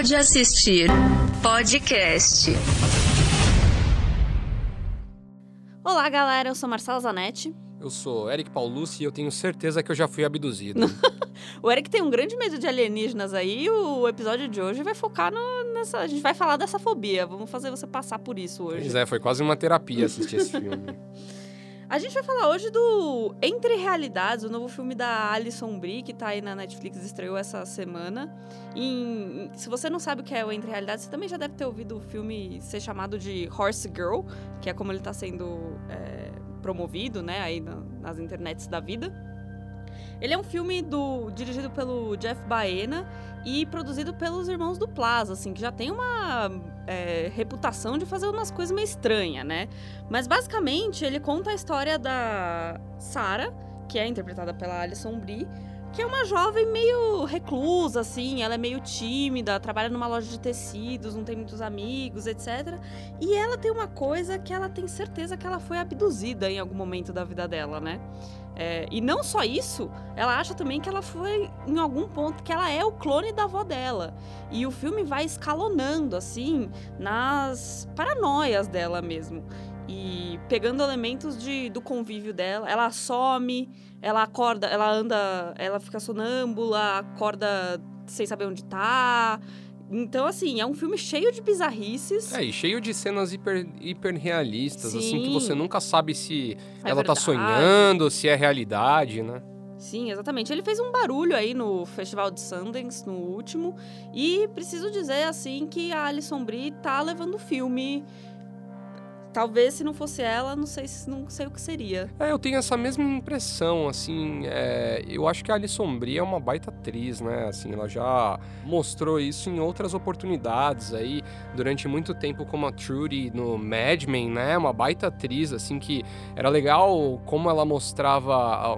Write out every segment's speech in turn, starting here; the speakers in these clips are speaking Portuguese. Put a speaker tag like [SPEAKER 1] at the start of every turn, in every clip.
[SPEAKER 1] Pode assistir podcast.
[SPEAKER 2] Olá, galera. Eu sou Marcela Zanetti.
[SPEAKER 3] Eu sou Eric Paulucci e eu tenho certeza que eu já fui abduzido.
[SPEAKER 2] O Eric tem um grande medo de alienígenas aí. E o episódio de hoje vai focar no- nessa. A gente vai falar dessa fobia. Vamos fazer você passar por isso hoje.
[SPEAKER 3] pois é, foi quase uma terapia assistir esse filme.
[SPEAKER 2] A gente vai falar hoje do Entre Realidades, o novo filme da Alison Brie, que tá aí na Netflix, estreou essa semana. E, se você não sabe o que é o Entre Realidades, você também já deve ter ouvido o filme ser chamado de Horse Girl, que é como ele tá sendo é, promovido, né, aí na- nas internets da vida. Ele é um filme do, dirigido pelo Jeff Baena e produzido pelos irmãos do Plaza, assim, que já tem uma é, reputação de fazer umas coisas meio estranhas, né? Mas basicamente ele conta a história da Sarah, que é interpretada pela Alison Brie, que é uma jovem meio reclusa, assim, ela é meio tímida, trabalha numa loja de tecidos, não tem muitos amigos, etc. E ela tem uma coisa que ela tem certeza que ela foi abduzida em algum momento da vida dela, né? É, e não só isso, ela acha também que ela foi em algum ponto que ela é o clone da avó dela. E o filme vai escalonando assim nas paranoias dela mesmo. E pegando elementos de, do convívio dela, ela some, ela acorda, ela anda, ela fica sonâmbula, acorda sem saber onde tá. Então, assim, é um filme cheio de bizarrices.
[SPEAKER 3] É, e cheio de cenas hiper, hiper realistas, assim, que
[SPEAKER 2] Sim.
[SPEAKER 3] você nunca sabe se
[SPEAKER 2] É
[SPEAKER 3] ela tá
[SPEAKER 2] verdade.
[SPEAKER 3] sonhando, se é realidade, né?
[SPEAKER 2] Sim, exatamente. Ele fez um barulho aí no Festival de Sundance, no último. E preciso dizer, assim, que a Alison Brie tá levando o filme. Talvez se não fosse ela, não sei, se- não sei o que seria.
[SPEAKER 3] É, eu tenho essa mesma impressão, assim, é, eu acho que a Alison Brie é uma baita atriz, né, assim, ela já mostrou isso em outras oportunidades aí, durante muito tempo como a Trudy no Mad Men, né, uma baita atriz, assim, que era legal como ela mostrava,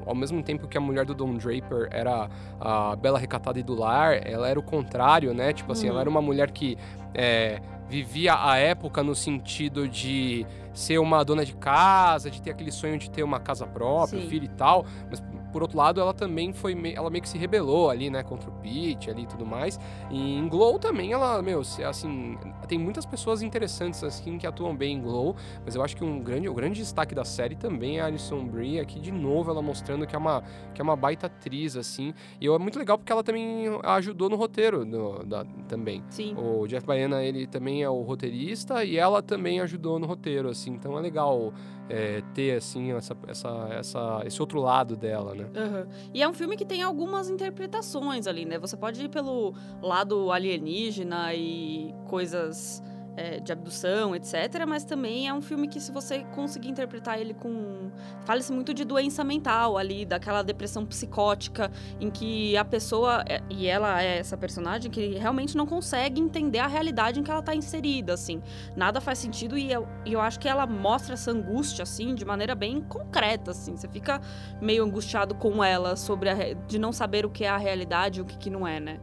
[SPEAKER 3] ao, mesmo tempo que a mulher do Don Draper era a bela recatada e do lar, ela era o contrário, né, tipo assim,
[SPEAKER 2] Uhum.
[SPEAKER 3] ela era uma mulher que... é, vivia a época no sentido de ser uma dona de casa, de ter aquele sonho de ter uma casa própria,
[SPEAKER 2] Sim.
[SPEAKER 3] filho e tal, mas por outro lado ela também foi me- ela meio que se rebelou ali, né, contra o Pete ali e tudo mais. E em Glow também ela, meu, se- assim, tem muitas pessoas interessantes assim que atuam bem em Glow, mas eu acho que um grande, o grande destaque da série também é a Alison Brie, aqui de novo ela mostrando que é uma que é uma baita atriz assim. E é muito legal porque ela também ajudou no roteiro do- da, também.
[SPEAKER 2] Sim.
[SPEAKER 3] O Jeff Baena, ele também é o roteirista e ela também ajudou no roteiro, assim. Então é legal é, ter, assim, essa, essa, essa, esse outro lado dela, né?
[SPEAKER 2] Aham. E é um filme que tem algumas interpretações ali, né? Você pode ir pelo lado alienígena e coisas é, de abdução, etc. Mas também é um filme que, se você conseguir interpretar ele com. Fala-se muito de doença mental ali, daquela depressão psicótica, em que a pessoa. é- E ela é essa personagem que realmente não consegue entender a realidade em que ela tá inserida, assim. Nada faz sentido e eu, eu acho que ela mostra essa angústia, assim, de maneira bem concreta, assim. Você fica meio angustiado com ela sobre a, de não saber o que é a realidade e o que, que não é, né?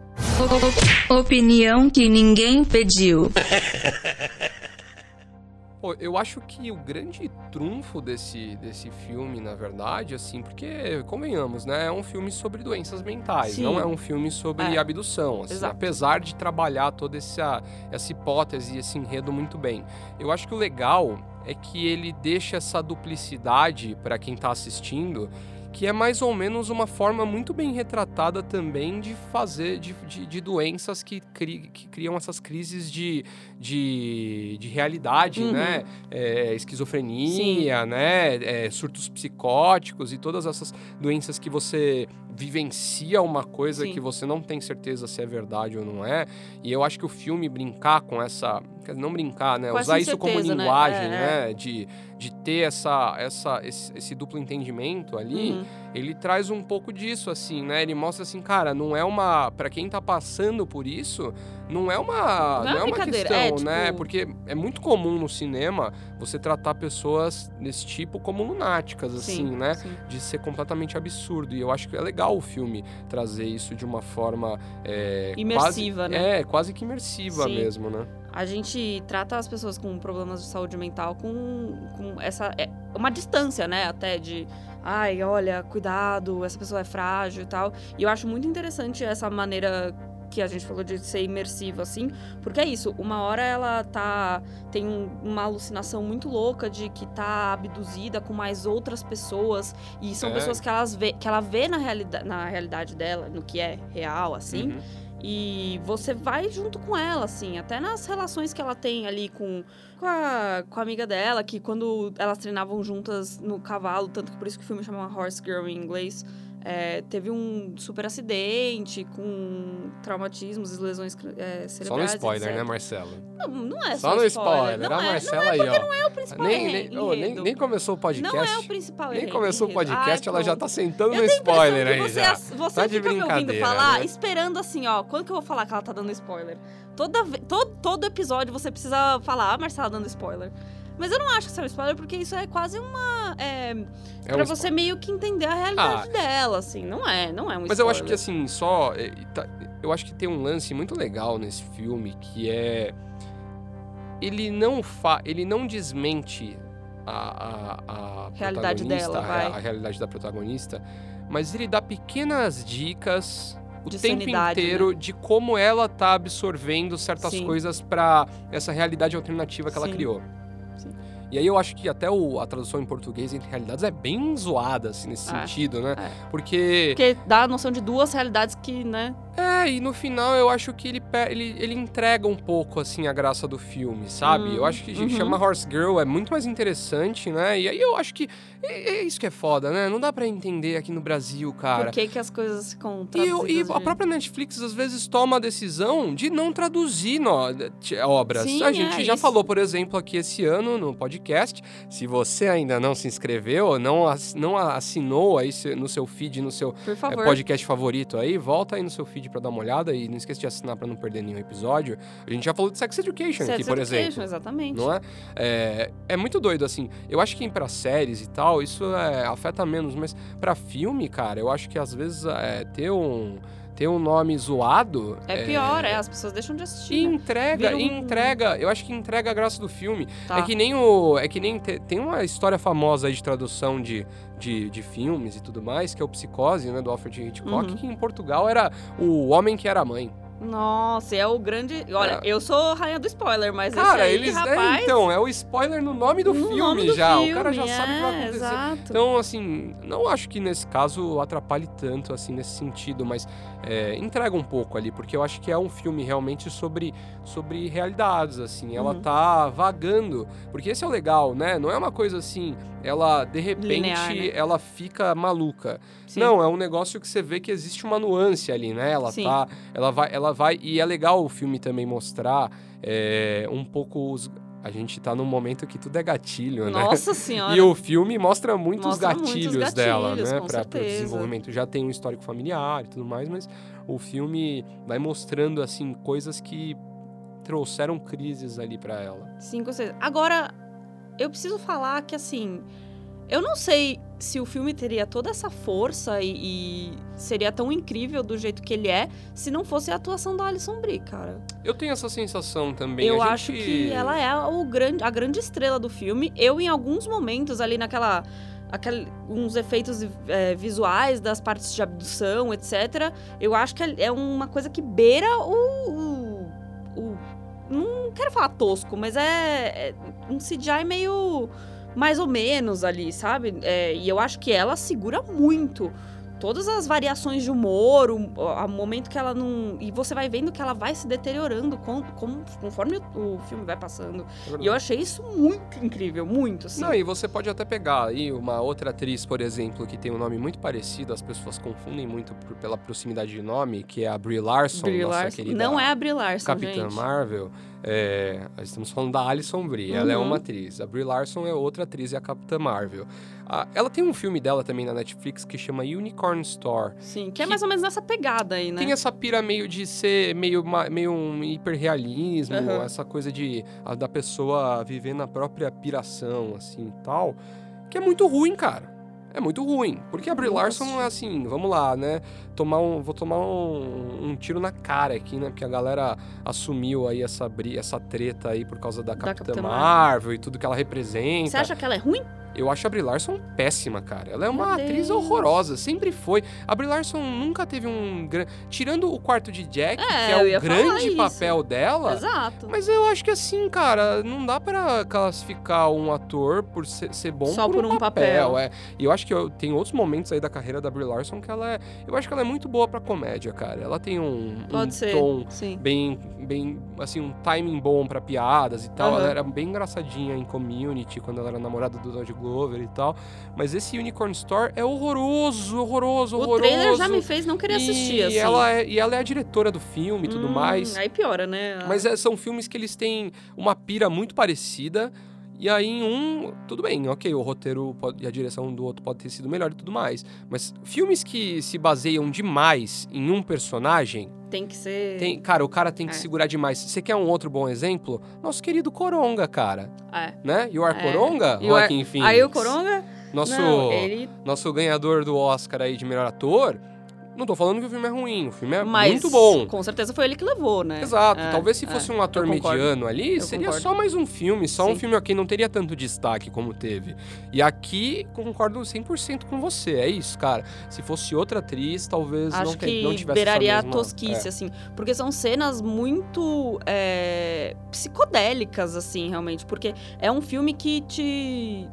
[SPEAKER 1] Opinião que ninguém pediu.
[SPEAKER 3] Pô, eu acho que o grande trunfo desse, desse filme, na verdade, assim, porque, convenhamos, né? É um filme sobre doenças mentais,
[SPEAKER 2] Sim.
[SPEAKER 3] não é um filme sobre
[SPEAKER 2] É.
[SPEAKER 3] abdução. assim, apesar de trabalhar toda essa, essa hipótese e esse enredo muito bem. Eu acho que o legal é que ele deixa essa duplicidade para quem tá assistindo. Que é mais ou menos uma forma muito bem retratada também de fazer, de, de, de doenças que, cri, que criam essas crises de, de, de realidade,
[SPEAKER 2] Uhum.
[SPEAKER 3] né? É, esquizofrenia, né? É, surtos psicóticos e todas essas doenças que você vivencia uma coisa
[SPEAKER 2] Sim.
[SPEAKER 3] que você não tem certeza se é verdade ou não é. E eu acho que o filme brincar com essa. Não brincar, né?
[SPEAKER 2] Com
[SPEAKER 3] Usar isso como
[SPEAKER 2] né?
[SPEAKER 3] linguagem,
[SPEAKER 2] É,
[SPEAKER 3] né? De, de ter essa, essa, esse, esse duplo entendimento ali
[SPEAKER 2] Uhum.
[SPEAKER 3] Ele traz um pouco disso, assim, né? Ele mostra assim, cara, não é uma. Pra quem tá passando por isso, não é uma.
[SPEAKER 2] Não é
[SPEAKER 3] Não é uma
[SPEAKER 2] brincadeira,
[SPEAKER 3] questão,
[SPEAKER 2] é,
[SPEAKER 3] né?
[SPEAKER 2] tipo-
[SPEAKER 3] Porque é muito comum no cinema você tratar pessoas desse tipo como lunáticas, assim,
[SPEAKER 2] Sim,
[SPEAKER 3] né?
[SPEAKER 2] sim.
[SPEAKER 3] De ser completamente absurdo. E eu acho que é legal o filme trazer isso de uma forma. é,
[SPEAKER 2] Imersiva,
[SPEAKER 3] quase,
[SPEAKER 2] né?
[SPEAKER 3] É, quase que imersiva
[SPEAKER 2] Sim.
[SPEAKER 3] mesmo, né?
[SPEAKER 2] A gente trata as pessoas com problemas de saúde mental com, com essa. É, uma distância, né? Até de. Ai, olha, cuidado, essa pessoa é frágil e tal. E eu acho muito interessante essa maneira que a gente falou de ser imersivo, assim, porque é isso, uma hora ela tá. tem um- uma alucinação muito louca de que tá abduzida com mais outras pessoas, e são
[SPEAKER 3] É.
[SPEAKER 2] pessoas que, elas vê, que ela vê na, realida, na realidade dela, no que é real, assim.
[SPEAKER 3] Uhum.
[SPEAKER 2] E você vai junto com ela, assim, até nas relações que ela tem ali com, com, a, com a amiga dela, que quando elas treinavam juntas no cavalo, tanto que por isso que o filme chama Horse Girl em inglês, é, teve um super acidente com traumatismos e lesões é, cerebrais.
[SPEAKER 3] Só no spoiler,
[SPEAKER 2] etc.
[SPEAKER 3] né, Marcelo?
[SPEAKER 2] Não, não é
[SPEAKER 3] Só
[SPEAKER 2] só,
[SPEAKER 3] no spoiler.
[SPEAKER 2] Não
[SPEAKER 3] a
[SPEAKER 2] é,
[SPEAKER 3] Marcela aí, ó.
[SPEAKER 2] não é o principal
[SPEAKER 3] nem,
[SPEAKER 2] enredo.
[SPEAKER 3] nem, oh, nem, nem começou o podcast.
[SPEAKER 2] Não é o principal
[SPEAKER 3] nem
[SPEAKER 2] enredo.
[SPEAKER 3] começou o podcast,
[SPEAKER 2] Ai,
[SPEAKER 3] ela já
[SPEAKER 2] pronto.
[SPEAKER 3] tá sentando
[SPEAKER 2] Eu
[SPEAKER 3] no spoiler aí
[SPEAKER 2] que
[SPEAKER 3] já.
[SPEAKER 2] você, você
[SPEAKER 3] Tá
[SPEAKER 2] fica me ouvindo falar,
[SPEAKER 3] né?
[SPEAKER 2] esperando assim, ó. Quando que eu vou falar que ela tá dando spoiler? Toda, todo, todo episódio você precisa falar, ah, Marcela dando spoiler. Mas eu não acho que isso é um spoiler, porque isso é quase uma. É,
[SPEAKER 3] É
[SPEAKER 2] pra
[SPEAKER 3] um
[SPEAKER 2] você meio que entender a realidade dela, assim. Não é, não é um spoiler.
[SPEAKER 3] Mas eu acho que assim, só. é, tá- Eu acho que tem um lance muito legal nesse filme que é. Ele não fa... ele não desmente a, a, a
[SPEAKER 2] Realidade dela.
[SPEAKER 3] A, a realidade da protagonista, mas ele dá pequenas dicas o
[SPEAKER 2] De
[SPEAKER 3] tempo inteiro de como ela tá absorvendo certas
[SPEAKER 2] Sim.
[SPEAKER 3] coisas pra essa realidade alternativa que ela
[SPEAKER 2] Sim.
[SPEAKER 3] criou. E aí eu acho que até o- a tradução em português entre realidades é bem zoada, assim, nesse
[SPEAKER 2] É,
[SPEAKER 3] sentido, né?
[SPEAKER 2] é.
[SPEAKER 3] Porque
[SPEAKER 2] Porque dá a noção de duas realidades que, né?
[SPEAKER 3] É, e no final eu acho que ele, ele, ele entrega um pouco, assim, a graça do filme, sabe?
[SPEAKER 2] Hum,
[SPEAKER 3] eu acho que
[SPEAKER 2] uhum.
[SPEAKER 3] chama Horse Girl é muito mais interessante, né? E aí eu acho que é, é isso que é foda, né? Não dá pra entender aqui no Brasil, cara.
[SPEAKER 2] Por que, que as coisas ficam
[SPEAKER 3] E, eu- e a própria Netflix às vezes toma a decisão de não traduzir t- obras.
[SPEAKER 2] Sim,
[SPEAKER 3] a gente
[SPEAKER 2] é
[SPEAKER 3] já
[SPEAKER 2] isso.
[SPEAKER 3] falou, por exemplo, aqui esse ano no podcast. Se você ainda não se inscreveu, não, não assinou aí se- no seu feed, no seu
[SPEAKER 2] favor.
[SPEAKER 3] podcast favorito aí, volta aí no seu feed pra dar uma olhada e não esqueça de assinar pra não perder nenhum episódio. A gente já falou de Sex Education
[SPEAKER 2] Sex
[SPEAKER 3] aqui, por
[SPEAKER 2] Education,
[SPEAKER 3] exemplo.
[SPEAKER 2] Exatamente.
[SPEAKER 3] Não é? é? É muito doido, assim. Eu acho que pra séries e tal, isso é, afeta menos, mas pra filme, cara, eu acho que às vezes é, ter um. Ter um nome zoado.
[SPEAKER 2] É pior, é. As pessoas deixam de
[SPEAKER 3] E
[SPEAKER 2] assistir. né?
[SPEAKER 3] entrega,
[SPEAKER 2] um-
[SPEAKER 3] e entrega, eu acho que entrega a graça do filme.
[SPEAKER 2] Tá.
[SPEAKER 3] É que nem o. É que nem. te- tem uma história famosa aí de tradução de, de, de filmes e tudo mais, que é o Psicose, né? Do Alfred Hitchcock,
[SPEAKER 2] Uhum.
[SPEAKER 3] que em Portugal era o homem que era mãe.
[SPEAKER 2] Nossa, é o grande. Olha,
[SPEAKER 3] É.
[SPEAKER 2] eu sou rainha do spoiler, mas
[SPEAKER 3] Cara,
[SPEAKER 2] aí,
[SPEAKER 3] eles. é,
[SPEAKER 2] rapaz.
[SPEAKER 3] então, é o spoiler no nome do
[SPEAKER 2] no
[SPEAKER 3] filme
[SPEAKER 2] nome do
[SPEAKER 3] já.
[SPEAKER 2] filme,
[SPEAKER 3] o cara já sabe o que vai
[SPEAKER 2] é,
[SPEAKER 3] acontecer.
[SPEAKER 2] Exato.
[SPEAKER 3] Então, assim, não acho que nesse caso atrapalhe tanto, assim, nesse sentido, mas é, entrega um pouco ali, porque eu acho que é um filme realmente sobre, sobre realidades, assim, ela
[SPEAKER 2] Uhum.
[SPEAKER 3] tá vagando, porque esse é o legal, né? Não é uma coisa assim, ela, de repente,
[SPEAKER 2] Linear, né?
[SPEAKER 3] ela fica maluca.
[SPEAKER 2] Sim.
[SPEAKER 3] Não, é um negócio que você vê que existe uma nuance ali, né? Ela
[SPEAKER 2] Sim.
[SPEAKER 3] tá, ela vai, ela vai, e é legal o filme também mostrar é, um pouco os... A gente tá num momento que tudo é gatilho, né?
[SPEAKER 2] Nossa senhora.
[SPEAKER 3] E o filme mostra muitos
[SPEAKER 2] Mostra muitos
[SPEAKER 3] gatilhos, dela,
[SPEAKER 2] gatilhos,
[SPEAKER 3] né?
[SPEAKER 2] com
[SPEAKER 3] Pra, pro
[SPEAKER 2] certeza.
[SPEAKER 3] desenvolvimento. Já tem um histórico familiar e tudo mais, mas o filme vai mostrando, assim, coisas que trouxeram crises ali pra ela.
[SPEAKER 2] Cinco, seis. Agora, eu preciso falar que, assim, eu não sei se o filme teria toda essa força e, e seria tão incrível do jeito que ele é se não fosse a atuação da Alison Brie, cara.
[SPEAKER 3] Eu tenho essa sensação também.
[SPEAKER 2] eu
[SPEAKER 3] a
[SPEAKER 2] acho
[SPEAKER 3] gente-
[SPEAKER 2] que ela é o grande, a grande estrela do filme. Eu, em alguns momentos, ali naquela. Aquele, uns efeitos é, visuais das partes de abdução, etc. Eu acho que é uma coisa que beira o. o, o- não quero falar tosco, mas é, é um CGI meio. Mais ou menos ali, sabe? É, e eu acho que ela segura muito todas as variações de humor, o, o momento que ela não. E você vai vendo que ela vai se deteriorando com, com- conforme o, o filme vai passando. E eu achei isso muito incrível, muito, assim.
[SPEAKER 3] Não, e você pode até pegar aí uma outra atriz, por exemplo, que tem um nome muito parecido, as pessoas confundem muito por- pela proximidade de nome, que é a Brie Larson,
[SPEAKER 2] Brie
[SPEAKER 3] nossa
[SPEAKER 2] Larson.
[SPEAKER 3] querida
[SPEAKER 2] Não é a Brie Larson,
[SPEAKER 3] Capitã
[SPEAKER 2] gente.
[SPEAKER 3] Marvel. É, estamos falando da Alison Brie, ela é
[SPEAKER 2] Uhum.
[SPEAKER 3] uma atriz. A Brie Larson é outra atriz, é a Capitã Marvel. Ela tem um filme dela também na Netflix que chama Unicorn Store.
[SPEAKER 2] Sim, que é
[SPEAKER 3] que-
[SPEAKER 2] mais ou menos nessa pegada aí, né?
[SPEAKER 3] Tem essa pira meio de ser meio, meio um hiperrealismo,
[SPEAKER 2] Aham.
[SPEAKER 3] essa coisa de a- da pessoa viver na própria piração, assim e tal, que é muito ruim, cara. É muito ruim. Porque a Brie Larson é assim, vamos lá, né? Tomar um, vou tomar um, um tiro na cara aqui, né? Porque a galera assumiu aí essa, essa treta aí por causa da,
[SPEAKER 2] Da
[SPEAKER 3] Capitã,
[SPEAKER 2] Capitã
[SPEAKER 3] Marvel. e tudo que ela representa.
[SPEAKER 2] Você acha que ela é ruim?
[SPEAKER 3] Eu acho a Brie Larson péssima, cara. Ela é uma
[SPEAKER 2] Meu
[SPEAKER 3] atriz
[SPEAKER 2] Deus.
[SPEAKER 3] horrorosa, sempre foi. A Brie Larson nunca teve um grande. Tirando o quarto de Jack,
[SPEAKER 2] É,
[SPEAKER 3] que é o grande papel dela.
[SPEAKER 2] Exato.
[SPEAKER 3] Mas eu acho que assim, cara, não dá pra classificar um ator por ser, ser bom
[SPEAKER 2] Só
[SPEAKER 3] por,
[SPEAKER 2] por um papel.
[SPEAKER 3] É. E eu acho que eu, tem outros momentos aí da carreira da Brie Larson que ela é. Eu acho que ela é muito boa pra comédia, cara. Ela tem um, um
[SPEAKER 2] Pode ser.
[SPEAKER 3] tom
[SPEAKER 2] Sim.
[SPEAKER 3] bem, bem, assim, um timing bom pra piadas e tal.
[SPEAKER 2] Aham.
[SPEAKER 3] Ela era bem engraçadinha em Community, quando ela era namorada do Donald Glover e tal. Mas esse Unicorn Store é horroroso, horroroso,
[SPEAKER 2] O
[SPEAKER 3] horroroso.
[SPEAKER 2] trailer já me fez não querer assistir,
[SPEAKER 3] e
[SPEAKER 2] assim.
[SPEAKER 3] Ela é, e ela é a diretora do filme e tudo
[SPEAKER 2] Hum,
[SPEAKER 3] mais.
[SPEAKER 2] Aí piora, né?
[SPEAKER 3] Mas é, são filmes que eles têm uma pira muito parecida. E aí, em um, tudo bem, ok, o roteiro pode- e a direção do outro pode ter sido melhor e tudo mais. Mas filmes que se baseiam demais em um personagem,
[SPEAKER 2] Tem que ser.
[SPEAKER 3] tem, cara, o cara tem que
[SPEAKER 2] É.
[SPEAKER 3] segurar demais. Você quer um outro bom exemplo? Nosso querido Coronga, cara.
[SPEAKER 2] É.
[SPEAKER 3] Né? You are
[SPEAKER 2] É.
[SPEAKER 3] Coronga?
[SPEAKER 2] You are-
[SPEAKER 3] Joaquin Phoenix.
[SPEAKER 2] Aí o Coronga.
[SPEAKER 3] Nosso,
[SPEAKER 2] Não, ele.
[SPEAKER 3] nosso ganhador do Oscar aí de melhor ator. Não tô falando que o filme é ruim, o filme é
[SPEAKER 2] Mas
[SPEAKER 3] muito bom.
[SPEAKER 2] Com certeza foi ele que levou, né?
[SPEAKER 3] Exato.
[SPEAKER 2] É,
[SPEAKER 3] Talvez se
[SPEAKER 2] é.
[SPEAKER 3] fosse um ator mediano ali,
[SPEAKER 2] Eu
[SPEAKER 3] seria
[SPEAKER 2] concordo.
[SPEAKER 3] só mais um filme, só um
[SPEAKER 2] Sim.
[SPEAKER 3] filme ok, não teria tanto destaque como teve. E aqui concordo 100% com você, é isso, cara. Se fosse outra atriz, talvez
[SPEAKER 2] Acho
[SPEAKER 3] não,
[SPEAKER 2] que
[SPEAKER 3] não tivesse
[SPEAKER 2] beiraria
[SPEAKER 3] essa
[SPEAKER 2] a
[SPEAKER 3] mesma...
[SPEAKER 2] tosquice,
[SPEAKER 3] é.
[SPEAKER 2] assim. Porque são cenas muito é, psicodélicas, assim, realmente. Porque é um filme que te.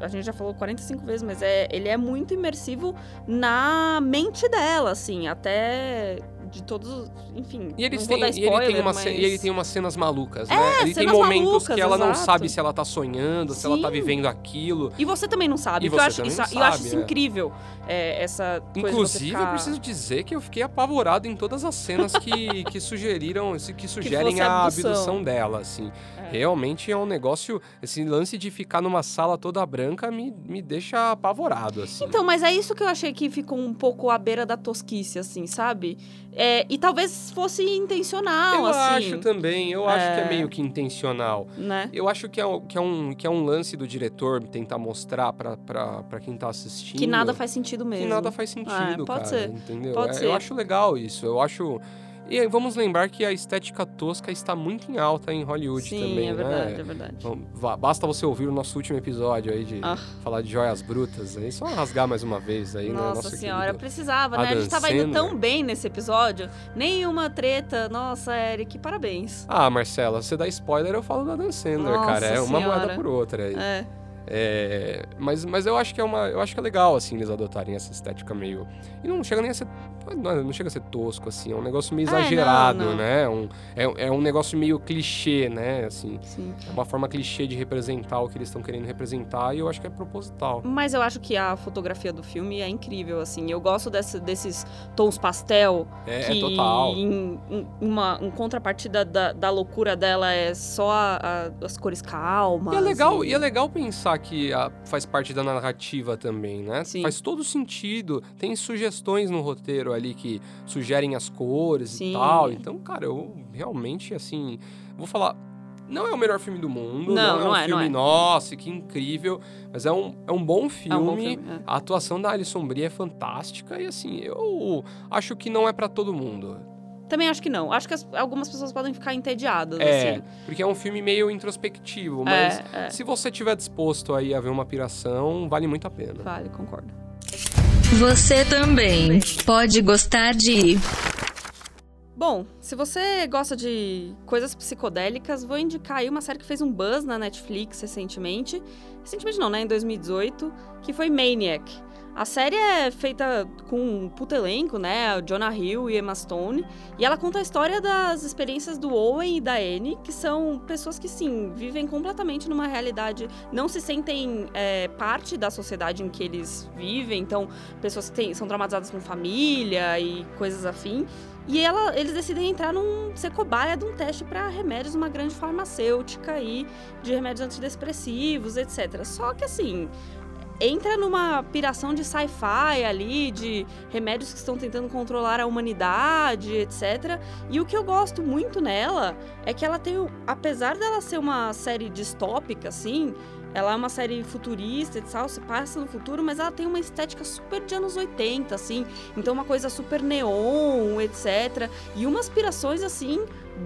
[SPEAKER 2] A gente já falou 45 vezes, mas é, ele é muito imersivo na mente dela, assim. Até de todos. os- Enfim.
[SPEAKER 3] E, eles
[SPEAKER 2] não
[SPEAKER 3] têm,
[SPEAKER 2] dar
[SPEAKER 3] e, ele
[SPEAKER 2] spoiler,
[SPEAKER 3] tem uma,
[SPEAKER 2] mas...
[SPEAKER 3] e ele tem umas cenas malucas,
[SPEAKER 2] É,
[SPEAKER 3] né? Ele tem momentos
[SPEAKER 2] malucas,
[SPEAKER 3] que ela não
[SPEAKER 2] exato.
[SPEAKER 3] sabe se ela tá sonhando, se ela tá
[SPEAKER 2] Sim.
[SPEAKER 3] vivendo aquilo.
[SPEAKER 2] E você também não sabe.
[SPEAKER 3] E
[SPEAKER 2] que eu
[SPEAKER 3] você
[SPEAKER 2] acho, isso,
[SPEAKER 3] não
[SPEAKER 2] eu acho
[SPEAKER 3] sabe,
[SPEAKER 2] isso
[SPEAKER 3] é.
[SPEAKER 2] incrível. é, essa você
[SPEAKER 3] Inclusive,
[SPEAKER 2] ficar...
[SPEAKER 3] eu preciso dizer que eu fiquei apavorado em todas as cenas que, que sugeriram, que sugerem
[SPEAKER 2] fosse
[SPEAKER 3] a
[SPEAKER 2] abdução.
[SPEAKER 3] abdução dela, assim.
[SPEAKER 2] É.
[SPEAKER 3] Realmente é um negócio. Esse lance de ficar numa sala toda branca me, me deixa apavorado, assim.
[SPEAKER 2] Então, mas é isso que eu achei que ficou um pouco à beira da tosquice, assim, sabe? É, e talvez fosse intencional,
[SPEAKER 3] eu
[SPEAKER 2] assim.
[SPEAKER 3] acho também, eu acho que é
[SPEAKER 2] É.
[SPEAKER 3] meio que intencional.
[SPEAKER 2] Né?
[SPEAKER 3] Eu acho que é, um- que, é um, que é um lance do diretor tentar mostrar pra quem tá assistindo.
[SPEAKER 2] Que nada faz sentido mesmo.
[SPEAKER 3] Que nada faz sentido,
[SPEAKER 2] É, pode
[SPEAKER 3] cara.
[SPEAKER 2] ser,
[SPEAKER 3] Entendeu?
[SPEAKER 2] pode
[SPEAKER 3] É,
[SPEAKER 2] ser.
[SPEAKER 3] Eu acho legal isso. Eu acho. E aí, vamos lembrar que a estética tosca está muito em alta em Hollywood
[SPEAKER 2] Sim,
[SPEAKER 3] também,
[SPEAKER 2] é verdade,
[SPEAKER 3] né?
[SPEAKER 2] é verdade.
[SPEAKER 3] Vá- basta você ouvir o nosso último episódio aí de
[SPEAKER 2] Ah.
[SPEAKER 3] falar de joias brutas. Aí só rasgar mais uma vez aí, né?
[SPEAKER 2] Nossa senhora, precisava, né? A gente tava indo tão bem nesse episódio. Nenhuma treta. Nossa, Eric, parabéns.
[SPEAKER 3] Ah, Marcela, você dá spoiler, eu falo da Dan Sandler,
[SPEAKER 2] Nossa
[SPEAKER 3] cara. É uma
[SPEAKER 2] Senhora.
[SPEAKER 3] moeda por outra aí.
[SPEAKER 2] É.
[SPEAKER 3] É, mas, mas eu acho que é uma. Eu acho que é legal, assim, eles adotarem essa estética meio. E não chega nem a ser. Não, não chega a ser tosco, assim. É um negócio meio
[SPEAKER 2] É, não,
[SPEAKER 3] exagerado,
[SPEAKER 2] não.
[SPEAKER 3] né? Um, é, é um negócio meio clichê, né? Assim.
[SPEAKER 2] Sim.
[SPEAKER 3] É uma forma clichê de representar o que eles estão querendo representar e eu acho que é proposital.
[SPEAKER 2] Mas eu acho que a fotografia do filme é incrível, assim. Eu gosto desse- desses tons pastel.
[SPEAKER 3] É, é
[SPEAKER 2] que
[SPEAKER 3] total.
[SPEAKER 2] Em, em uma em contrapartida da, da loucura dela é só a- a- as cores calmas.
[SPEAKER 3] E é, legal, e é legal pensar que ah, faz parte da narrativa também, né?
[SPEAKER 2] Sim.
[SPEAKER 3] Faz todo sentido. Tem sugestões no roteiro ali que sugerem as cores
[SPEAKER 2] Sim.
[SPEAKER 3] e tal. Então, cara, eu realmente, assim, vou falar. Não é o melhor filme do mundo,
[SPEAKER 2] Não,
[SPEAKER 3] é
[SPEAKER 2] não
[SPEAKER 3] um
[SPEAKER 2] é, não
[SPEAKER 3] filme,
[SPEAKER 2] é.
[SPEAKER 3] nossa, que incrível. Mas é um, é um bom filme.
[SPEAKER 2] É um bom filme. é.
[SPEAKER 3] A atuação da Alison Brie é fantástica e, assim, eu acho que não é pra todo mundo.
[SPEAKER 2] Também acho que não. Acho que as- algumas pessoas podem ficar entediadas,
[SPEAKER 3] É,
[SPEAKER 2] assim.
[SPEAKER 3] porque é um filme meio introspectivo, mas
[SPEAKER 2] É, é.
[SPEAKER 3] se você estiver disposto aí a ver uma piração, vale muito a pena.
[SPEAKER 2] Vale, concordo.
[SPEAKER 1] Você também pode gostar de
[SPEAKER 2] Bom, se você gosta de coisas psicodélicas, vou indicar aí uma série que fez um buzz na Netflix recentemente. Recentemente não, né? Em 2018, que foi Maniac. A série é feita com um puto elenco, né? Jonah Hill e Emma Stone. E ela conta a história das experiências do Owen e da Annie, que são pessoas que, sim, vivem completamente numa realidade... Não se sentem é, parte da sociedade em que eles vivem. Então, pessoas que têm- são traumatizadas com família e coisas afim. E ela- eles decidem entrar num ser cobaia de um teste para remédios numa grande farmacêutica aí de remédios antidepressivos, etc. Só que assim, entra numa piração de sci-fi ali, de remédios que estão tentando controlar a humanidade, etc. E o que eu gosto muito nela é que ela tem, apesar dela ser uma série distópica assim, ela é uma série futurista e tal, se passa no futuro, mas ela tem uma estética super de anos 80, assim. Então, uma coisa super neon, etc. E umas aspirações, assim,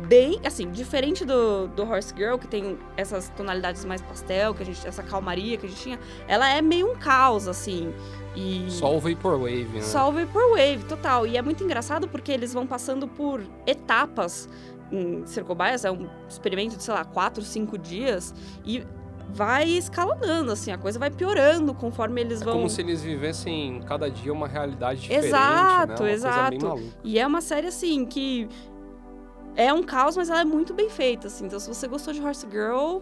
[SPEAKER 2] bem, assim, diferente do, do Horse Girl, que tem essas tonalidades mais pastel, que a gente, essa calmaria que a gente tinha, ela é meio um caos, assim. E...
[SPEAKER 3] Só o Vaporwave, né?
[SPEAKER 2] Só o Vaporwave, total. E é muito engraçado porque eles vão passando por etapas em Circobaias, é um experimento de, sei lá, quatro, cinco dias, e vai escalonando, assim, a coisa vai piorando conforme eles
[SPEAKER 3] é
[SPEAKER 2] vão.
[SPEAKER 3] como se eles vivessem cada dia uma realidade diferente.
[SPEAKER 2] Exato,
[SPEAKER 3] né?
[SPEAKER 2] Exato.
[SPEAKER 3] Coisa bem maluca.
[SPEAKER 2] E é uma série, assim, que é um caos, mas ela é muito bem feita, assim. Então, se você gostou de Horse Girl,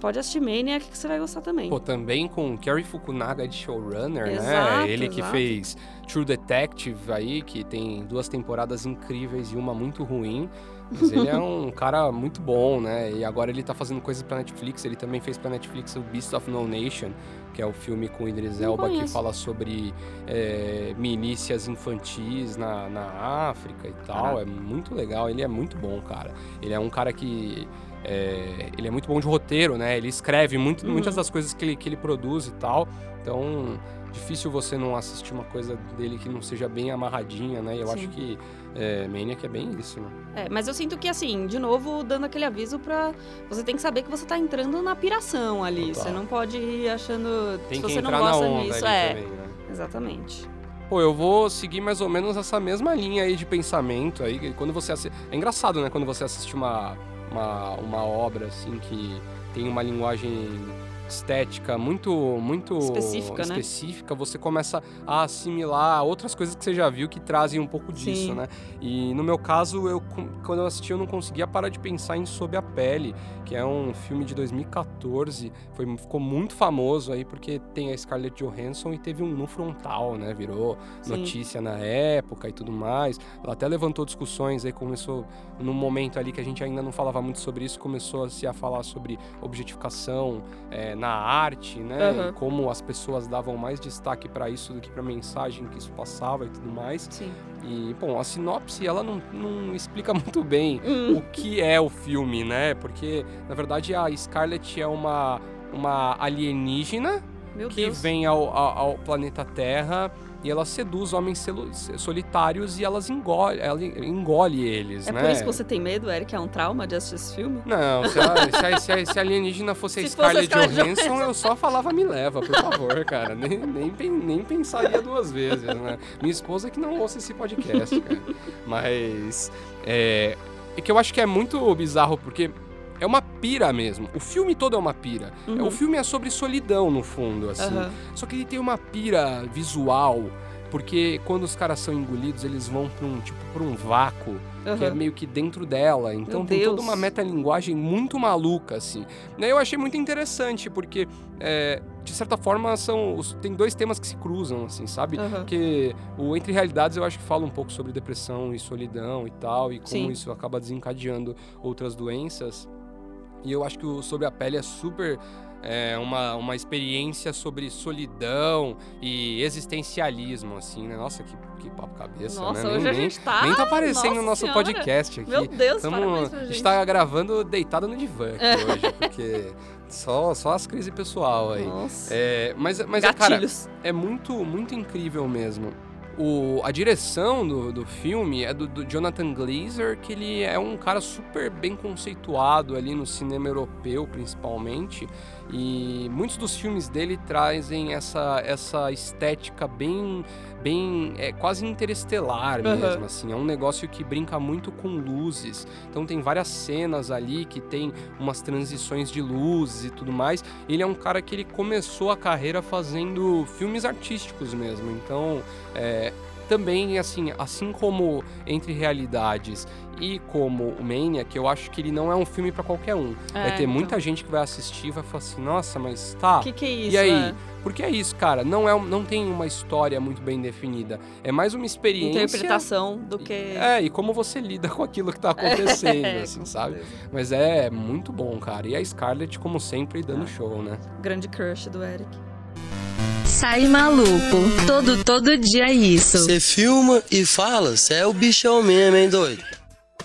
[SPEAKER 2] pode assistir Maniac que você vai gostar também.
[SPEAKER 3] Pô, também com Kerry Fukunaga de showrunner,
[SPEAKER 2] Exato,
[SPEAKER 3] né? Ele que
[SPEAKER 2] exato.
[SPEAKER 3] fez True Detective aí, que tem duas temporadas incríveis e uma muito ruim. Mas ele é um cara muito bom, né? E agora ele tá fazendo coisas pra Netflix. Ele também fez pra Netflix o Beast of No Nation, que é o filme com Idris Elba que fala sobre é, milícias infantis na, na África e tal.
[SPEAKER 2] Caraca.
[SPEAKER 3] É muito legal. Ele é muito bom, cara. Ele é um cara que é, ele é muito bom de roteiro, né? Ele escreve muito,
[SPEAKER 2] Uhum.
[SPEAKER 3] muitas das coisas que ele, que ele produz e tal. Então, difícil você não assistir uma coisa dele que não seja bem amarradinha, né? E eu
[SPEAKER 2] Sim.
[SPEAKER 3] acho que é, Maniac é bem isso, né?
[SPEAKER 2] É, mas eu sinto que, assim, de novo, dando aquele aviso pra. Você tem que saber que você tá entrando na piração ali.
[SPEAKER 3] Total.
[SPEAKER 2] Você não pode ir achando.
[SPEAKER 3] Tem que
[SPEAKER 2] você
[SPEAKER 3] entrar
[SPEAKER 2] não gosta
[SPEAKER 3] na onda
[SPEAKER 2] disso, é.
[SPEAKER 3] também, né?
[SPEAKER 2] Exatamente.
[SPEAKER 3] Pô, eu vou seguir mais ou menos essa mesma linha aí de pensamento aí. que Quando você assi... É engraçado, né? Quando você assiste uma, uma, uma obra, assim, que tem uma linguagem estética muito muito
[SPEAKER 2] Específica, né?
[SPEAKER 3] específica, você começa a assimilar outras coisas que você já viu que trazem um pouco disso,
[SPEAKER 2] Sim.
[SPEAKER 3] né? E no meu caso, eu quando eu assisti eu não conseguia parar de pensar em Sob a Pele, que é um filme de 2014, foi, ficou muito famoso aí porque tem a Scarlett Johansson e teve um no frontal, né? Virou
[SPEAKER 2] Sim.
[SPEAKER 3] notícia na época e tudo mais. Ela até levantou discussões aí, começou num momento ali que a gente ainda não falava muito sobre isso, começou a se a falar sobre objetificação é, na arte, né? E como as pessoas davam mais destaque para isso do que para a mensagem que isso passava e tudo mais.
[SPEAKER 2] Sim.
[SPEAKER 3] E, bom, a sinopse, ela não, não explica muito bem
[SPEAKER 2] Hum,
[SPEAKER 3] o que é o filme, né? Porque, na verdade, a Scarlett é uma, uma alienígena
[SPEAKER 2] meu
[SPEAKER 3] que
[SPEAKER 2] Deus.
[SPEAKER 3] vem ao, ao, ao planeta Terra e ela seduz homens solitários e elas engole, ela engole eles,
[SPEAKER 2] É
[SPEAKER 3] né?
[SPEAKER 2] por isso que você tem medo, Eric? É um trauma de assistir esse filme?
[SPEAKER 3] Não, se a, se a- se a- alienígena fosse a
[SPEAKER 2] Se fosse a
[SPEAKER 3] Scarlett Johansson, eu só falava me leva, por favor, cara. Nem, nem, nem pensaria duas vezes, né? Minha esposa que não ouça esse podcast, cara. Mas é, é que eu acho que é muito bizarro, porque é pira mesmo. O filme todo é uma pira.
[SPEAKER 2] Uhum.
[SPEAKER 3] O filme é sobre solidão, no fundo, assim.
[SPEAKER 2] Aham.
[SPEAKER 3] Só que ele tem uma pira visual, porque quando os caras são engolidos, eles vão pra um, tipo, pra um vácuo que é meio que dentro dela. Então
[SPEAKER 2] Meu
[SPEAKER 3] tem toda
[SPEAKER 2] Deus.
[SPEAKER 3] uma metalinguagem muito maluca, assim. Daí eu achei muito interessante, porque, é, de certa forma, são os- tem dois temas que se cruzam, assim, sabe?
[SPEAKER 2] Aham.
[SPEAKER 3] Porque o Entre Realidades eu acho que fala um pouco sobre depressão e solidão e tal, e como
[SPEAKER 2] Sim.
[SPEAKER 3] isso acaba desencadeando outras doenças. E eu acho que o Sobre a Pele é super é, uma, uma experiência sobre solidão e existencialismo, assim, né? Nossa, que, que papo cabeça,
[SPEAKER 2] Nossa,
[SPEAKER 3] né?
[SPEAKER 2] hoje
[SPEAKER 3] nem,
[SPEAKER 2] a gente tá.
[SPEAKER 3] nem tá aparecendo no nosso
[SPEAKER 2] Senhora.
[SPEAKER 3] podcast aqui.
[SPEAKER 2] Meu Deus,
[SPEAKER 3] Tamo-
[SPEAKER 2] parabéns pra
[SPEAKER 3] a
[SPEAKER 2] gente.
[SPEAKER 3] gente tá gravando deitado no divã aqui hoje, porque só, só as crises pessoal aí.
[SPEAKER 2] Nossa.
[SPEAKER 3] É, mas, mas é, cara, é muito, muito incrível mesmo. O, a direção do, do filme é do, do Jonathan Glazer, que ele é um cara super bem conceituado ali no cinema europeu, principalmente. E muitos dos filmes dele trazem essa, essa estética bem, bem é, quase interestelar
[SPEAKER 2] Aham.
[SPEAKER 3] mesmo, assim. É um negócio que brinca muito com luzes. Então tem várias cenas ali que tem umas transições de luzes e tudo mais. Ele é um cara que ele começou a carreira fazendo filmes artísticos mesmo. Então, é, também, assim, assim como Entre Realidades e como o Mania, que eu acho que ele não é um filme pra qualquer um. vai
[SPEAKER 2] É,
[SPEAKER 3] ter
[SPEAKER 2] então.
[SPEAKER 3] muita gente que vai assistir e vai falar assim, nossa, mas tá...
[SPEAKER 2] O que, que é isso?
[SPEAKER 3] E aí?
[SPEAKER 2] é?
[SPEAKER 3] Porque é isso, cara, não, é, não tem uma história muito bem definida. É mais uma experiência...
[SPEAKER 2] Interpretação do que.
[SPEAKER 3] É, e como você lida com aquilo que tá acontecendo,
[SPEAKER 2] É,
[SPEAKER 3] assim, sabe?
[SPEAKER 2] certeza.
[SPEAKER 3] Mas é muito bom, cara. E a Scarlett, como sempre, dando
[SPEAKER 2] Ah.
[SPEAKER 3] show, né?
[SPEAKER 2] Grande crush do Eric.
[SPEAKER 1] Sai maluco. Todo, todo dia isso.
[SPEAKER 4] Você filma e fala, você é o bichão mesmo, hein, doido?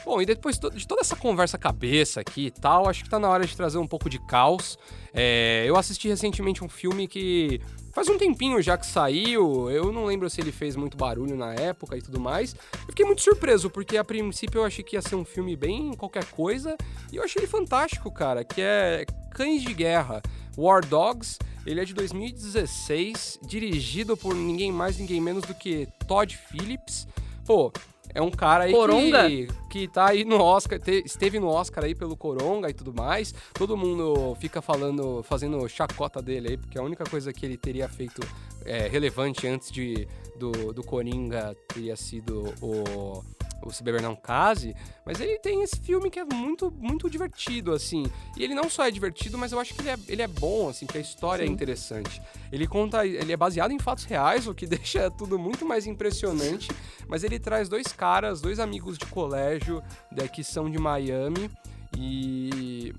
[SPEAKER 3] Bom, e depois de toda essa conversa cabeça aqui e tal, acho que tá na hora de trazer um pouco de caos. É, eu assisti recentemente um filme que faz um tempinho já que saiu, eu não lembro se ele fez muito barulho na época e tudo mais. Eu fiquei muito surpreso, porque a princípio eu achei que ia ser um filme bem qualquer coisa, e eu achei ele fantástico, cara, que é Cães de Guerra, War Dogs. Ele é de 2016, dirigido por ninguém mais, ninguém menos do que Todd Phillips. Pô, é um cara aí
[SPEAKER 2] Coronga?
[SPEAKER 3] que, que tá aí no Oscar, te- esteve no Oscar aí pelo Coronga e tudo mais. Todo mundo fica falando, fazendo chacota dele aí, porque a única coisa que ele teria feito é, relevante antes de, do, do Coringa teria sido o, o Se Beber Não Case. Mas ele tem esse filme que é muito, muito divertido, assim. E ele não só é divertido, mas eu acho que ele é, ele é bom, assim, que a história é
[SPEAKER 2] Sim.
[SPEAKER 3] interessante. Ele conta, ele é baseado em fatos reais, o que deixa tudo muito mais impressionante. Mas ele traz dois caras, dois amigos de colégio né, que são de Miami e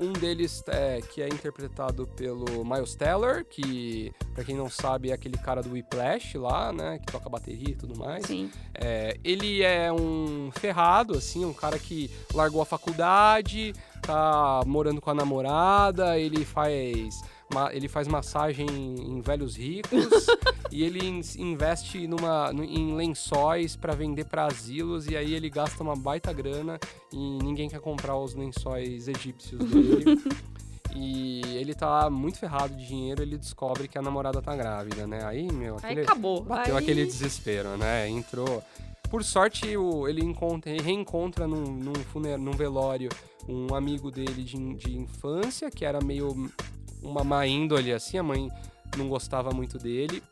[SPEAKER 3] um deles é, que é interpretado pelo Miles Teller, que pra quem não sabe é aquele cara do Whiplash lá, né, que toca bateria e tudo mais.
[SPEAKER 2] Sim.
[SPEAKER 3] É, ele é um ferrado, assim, um cara que largou a faculdade, tá morando com a namorada, ele faz, ele faz massagem em velhos ricos e ele in- investe numa, em lençóis para vender para asilos e aí ele gasta uma baita grana e ninguém quer comprar os lençóis egípcios dele. E ele tá muito ferrado de dinheiro, ele descobre que a namorada tá grávida, né? Aí, meu,
[SPEAKER 2] Aí
[SPEAKER 3] aquele,
[SPEAKER 2] acabou.
[SPEAKER 3] Bateu
[SPEAKER 2] Aí-
[SPEAKER 3] aquele desespero, né? Entrou. Por sorte, o- ele, encontra, ele reencontra num, num, funer, num velório um amigo dele de, de infância, que era meio uma má índole, assim, a mãe não gostava muito dele.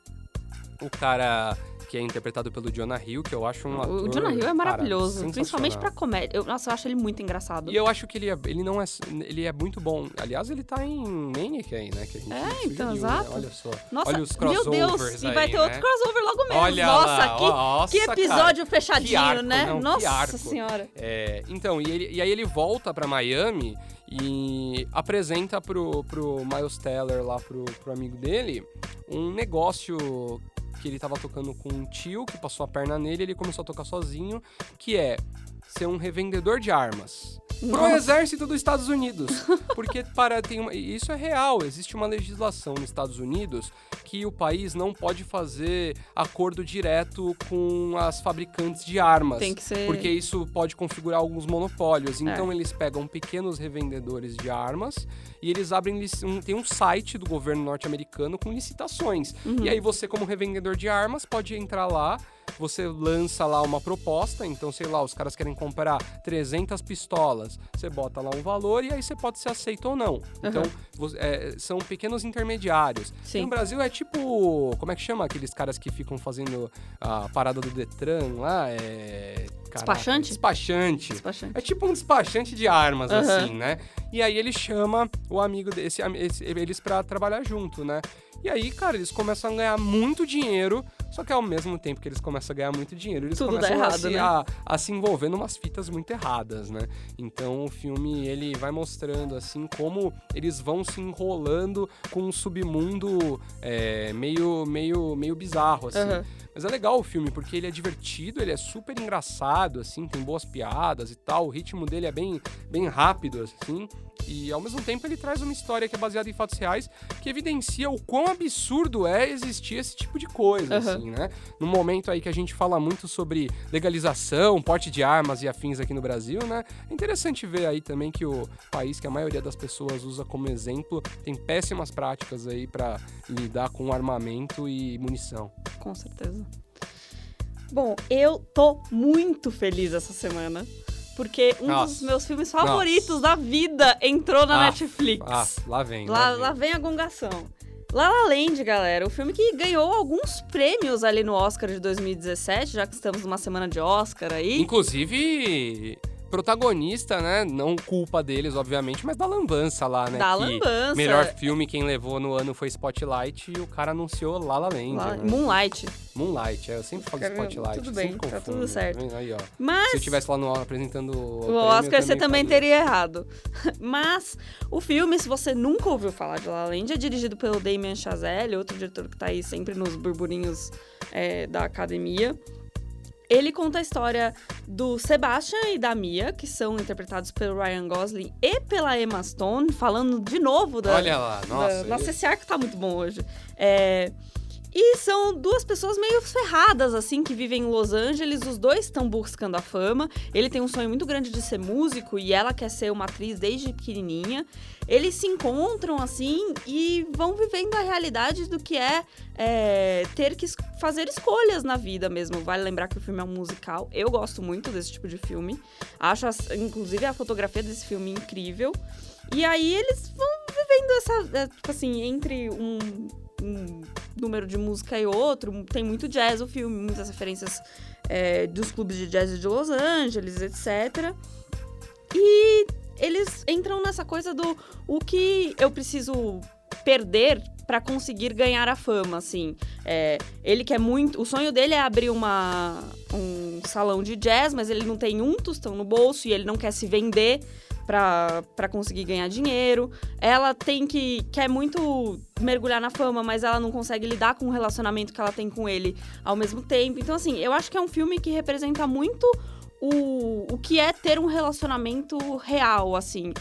[SPEAKER 3] O cara que é interpretado pelo Jonah Hill, que eu acho um ator...
[SPEAKER 2] O Jonah Hill é
[SPEAKER 3] cara,
[SPEAKER 2] maravilhoso, principalmente
[SPEAKER 3] sensacional.
[SPEAKER 2] pra comédia. Eu, nossa, eu acho ele muito engraçado.
[SPEAKER 3] E eu acho que ele, é, ele não é. Ele é muito bom. Aliás, ele tá em Maniac aí, né? Que a gente
[SPEAKER 2] É, então,
[SPEAKER 3] né?
[SPEAKER 2] exato.
[SPEAKER 3] Olha só.
[SPEAKER 2] Nossa,
[SPEAKER 3] Olha os
[SPEAKER 2] meu Deus!
[SPEAKER 3] crossovers
[SPEAKER 2] E vai
[SPEAKER 3] aí,
[SPEAKER 2] ter
[SPEAKER 3] né?
[SPEAKER 2] outro crossover logo mesmo.
[SPEAKER 3] Olha
[SPEAKER 2] Nossa,
[SPEAKER 3] lá,
[SPEAKER 2] que,
[SPEAKER 3] nossa,
[SPEAKER 2] que
[SPEAKER 3] cara.
[SPEAKER 2] episódio fechadinho,
[SPEAKER 3] Que arco,
[SPEAKER 2] né?
[SPEAKER 3] não,
[SPEAKER 2] Nossa senhora.
[SPEAKER 3] É, então, e, ele- e aí ele volta pra Miami e apresenta pro, pro Miles Teller, lá pro, pro amigo dele, um negócio que ele tava tocando com um tio que passou a perna nele, ele começou a tocar sozinho, que é ser um revendedor de armas pro
[SPEAKER 2] Nossa.
[SPEAKER 3] exército dos Estados Unidos. Porque para tem uma, isso é real, existe uma legislação nos Estados Unidos que o país não pode fazer acordo direto com as fabricantes de armas.
[SPEAKER 2] Tem que ser.
[SPEAKER 3] Porque isso pode configurar alguns monopólios. Então eles pegam pequenos revendedores de armas e eles abrem um, tem um site do governo norte-americano com licitações.
[SPEAKER 2] Uhum.
[SPEAKER 3] E aí você como revendedor de armas pode entrar lá, você lança lá uma proposta, então sei lá, os caras querem comprar 300 pistolas, você bota lá um valor e aí você pode ser aceito ou não. Então vo- é, são pequenos intermediários.
[SPEAKER 2] Sim.
[SPEAKER 3] No Brasil é tipo, como é que chama aqueles caras que ficam fazendo a parada do Detran lá? É. caraca,
[SPEAKER 2] Despachante?
[SPEAKER 3] Despachante.
[SPEAKER 2] Despachante.
[SPEAKER 3] É tipo um despachante de armas,
[SPEAKER 2] Aham.
[SPEAKER 3] assim, né? E aí ele chama o amigo desse, esse- eles pra trabalhar junto, né? E aí, cara, eles começam a ganhar muito dinheiro, só que ao mesmo tempo que eles começam a ganhar muito dinheiro, eles
[SPEAKER 2] Tudo
[SPEAKER 3] começam a,
[SPEAKER 2] errado,
[SPEAKER 3] se,
[SPEAKER 2] né?
[SPEAKER 3] a, a se envolver numas fitas muito erradas, né? Então o filme, ele vai mostrando, assim, como eles vão se enrolando com um submundo é, meio, meio, meio bizarro, assim.
[SPEAKER 2] Aham.
[SPEAKER 3] Mas é legal o filme, porque ele é divertido, ele é super engraçado, assim, tem boas piadas e tal. O ritmo dele é bem, bem rápido, assim. E ao mesmo tempo ele traz uma história que é baseada em fatos reais, que evidencia o quão absurdo é existir esse tipo de coisa,
[SPEAKER 2] Aham.
[SPEAKER 3] assim, né? No momento aí que a gente fala muito sobre legalização, porte de armas e afins aqui no Brasil, né? É interessante ver aí também que o país que a maioria das pessoas usa como exemplo tem péssimas práticas aí pra lidar com armamento e munição.
[SPEAKER 2] Com certeza. Bom, eu tô muito feliz essa semana. Porque um
[SPEAKER 3] Nossa.
[SPEAKER 2] dos meus filmes favoritos da vida entrou na
[SPEAKER 3] Ah,
[SPEAKER 2] Netflix.
[SPEAKER 3] Ah, lá vem.
[SPEAKER 2] lá,
[SPEAKER 3] vem.
[SPEAKER 2] lá vem a gongação. La La Land, galera, o filme que ganhou alguns prêmios ali no Oscar de 2017, já que estamos numa semana de Oscar aí.
[SPEAKER 3] Inclusive, protagonista, né? Não culpa deles, obviamente, mas da lambança lá, né?
[SPEAKER 2] Da
[SPEAKER 3] que
[SPEAKER 2] lambança.
[SPEAKER 3] Melhor filme quem levou no ano foi Spotlight e o cara anunciou La La Land.
[SPEAKER 2] La-
[SPEAKER 3] né?
[SPEAKER 2] Moonlight.
[SPEAKER 3] Moonlight, é, eu sempre falo Spotlight.
[SPEAKER 2] tudo bem,
[SPEAKER 3] sempre
[SPEAKER 2] tá
[SPEAKER 3] confundo,
[SPEAKER 2] tudo certo.
[SPEAKER 3] vendo? Aí, ó.
[SPEAKER 2] Mas
[SPEAKER 3] Se eu estivesse lá no apresentando o,
[SPEAKER 2] o
[SPEAKER 3] prêmio,
[SPEAKER 2] Oscar você também
[SPEAKER 3] faria.
[SPEAKER 2] teria errado. Mas o filme, se você nunca ouviu falar de La La Land, é dirigido pelo Damien Chazelle, outro diretor que tá aí sempre nos burburinhos é, da academia. Ele conta a história do Sebastian e da Mia, que são interpretados pelo Ryan Gosling e pela Emma Stone, falando de novo da.
[SPEAKER 3] Olha lá, nossa.
[SPEAKER 2] Da, nossa, esse arco tá muito bom hoje. É, e são duas pessoas meio ferradas, assim, que vivem em Los Angeles. Os dois estão buscando a fama. Ele tem um sonho muito grande de ser músico e ela quer ser uma atriz desde pequenininha. Eles se encontram, assim, e vão vivendo a realidade do que é, é ter que fazer escolhas na vida mesmo. Vale lembrar que o filme é um musical. Eu gosto muito desse tipo de filme. Acho, inclusive, a fotografia desse filme incrível. E aí eles vão vivendo essa, é, tipo assim, entre um um número de música e outro. Tem muito jazz o filme, muitas referências é, dos clubes de jazz de Los Angeles, etc. E eles entram nessa coisa do o que eu preciso perder para conseguir ganhar a fama, assim. É, ele quer muito. O sonho dele é abrir uma, um salão de jazz, mas ele não tem um tostão no bolso e ele não quer se vender para conseguir ganhar dinheiro. Ela tem que quer muito mergulhar na fama, mas ela não consegue lidar com o relacionamento que ela tem com ele ao mesmo tempo. Então assim, eu acho que é um filme que representa muito o, o que é ter um relacionamento real, assim.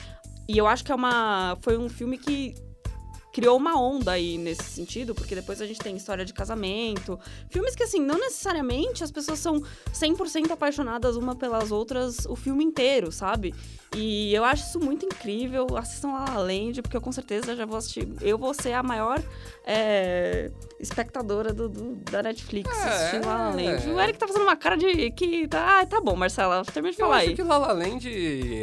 [SPEAKER 2] E eu acho que é uma foi um filme que criou uma onda aí nesse sentido, porque depois a gente tem história de casamento, filmes que assim, não necessariamente as pessoas são 100% apaixonadas uma pelas outras o filme inteiro, sabe? E eu acho isso muito incrível. Assistam La Land, porque eu com certeza já vou assistir. Eu vou ser a maior é, espectadora do, do, da Netflix é, assistindo La La Land. É. O Eric tá fazendo uma cara de que tá, ah, tá bom, Marcela, termina de
[SPEAKER 3] eu
[SPEAKER 2] falar
[SPEAKER 3] aí.
[SPEAKER 2] Eu
[SPEAKER 3] acho que La La Land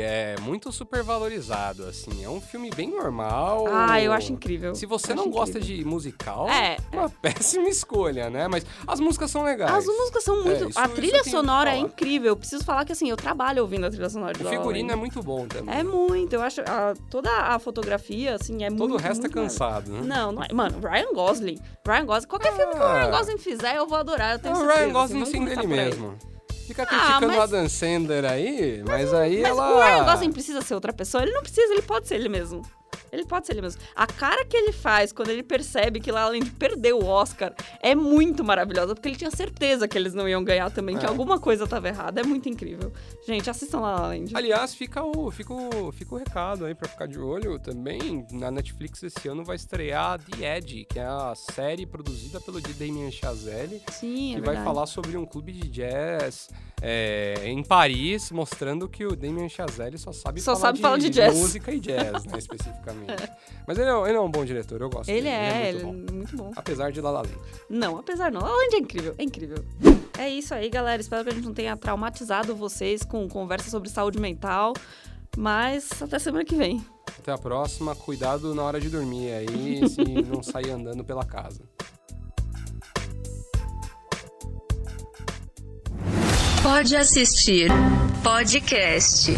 [SPEAKER 3] é muito super valorizado, assim. É um filme bem normal.
[SPEAKER 2] Ah, eu acho incrível.
[SPEAKER 3] Se você não gosta de musical, é uma péssima escolha, né? Mas as músicas são legais.
[SPEAKER 2] As músicas são é, muito... a trilha sonora é incrível. Eu preciso falar que, assim, eu trabalho ouvindo a trilha sonora de
[SPEAKER 3] O figurino é muito bom também.
[SPEAKER 2] É muito, eu acho. A, toda a fotografia, assim, é
[SPEAKER 3] Todo
[SPEAKER 2] muito.
[SPEAKER 3] Todo o resto
[SPEAKER 2] muito
[SPEAKER 3] é cansado, né?
[SPEAKER 2] Não, não é. Mano, Ryan Gosling. Ryan Gosling. Qualquer ah. filme que o Ryan Gosling fizer, eu vou adorar. Eu tenho
[SPEAKER 3] o
[SPEAKER 2] certeza.
[SPEAKER 3] Ryan Gosling
[SPEAKER 2] assim,
[SPEAKER 3] sim dele mesmo. Fica ah, criticando mas... o Adam Sandler aí, mas, mas aí
[SPEAKER 2] mas
[SPEAKER 3] ela.
[SPEAKER 2] Mas o Ryan Gosling precisa ser outra pessoa? Ele não precisa, ele pode ser ele mesmo. Ele pode ser ele mesmo. A cara que ele faz quando ele percebe que lá além de perder o Oscar é muito maravilhosa, porque ele tinha certeza que eles não iam ganhar também, é. que alguma coisa estava errada. É muito incrível. Gente, assistam lá além de.
[SPEAKER 3] Aliás, fica o, fica, o, fica o recado aí pra ficar de olho. Também na Netflix esse ano vai estrear The Edge, que é a série produzida pelo Damien Chazelle.
[SPEAKER 2] Sim,
[SPEAKER 3] é Que
[SPEAKER 2] verdade.
[SPEAKER 3] vai falar sobre um clube de jazz é, em Paris, mostrando que o Damien Chazelle só sabe,
[SPEAKER 2] só
[SPEAKER 3] falar,
[SPEAKER 2] sabe
[SPEAKER 3] de,
[SPEAKER 2] falar de jazz.
[SPEAKER 3] música e jazz, né, especificamente. É. Mas ele é, ele é, um bom diretor, eu gosto
[SPEAKER 2] ele
[SPEAKER 3] dele.
[SPEAKER 2] É,
[SPEAKER 3] ele é,
[SPEAKER 2] muito, ele bom. muito bom.
[SPEAKER 3] Apesar de La La Land.
[SPEAKER 2] Não, apesar não. La La Land é incrível, é incrível. É isso aí, galera. Espero que a gente não tenha traumatizado vocês com conversa sobre saúde mental. Mas até semana que vem.
[SPEAKER 3] Até a próxima. Cuidado na hora de dormir aí, se não sair andando pela casa.
[SPEAKER 1] Pode assistir podcast.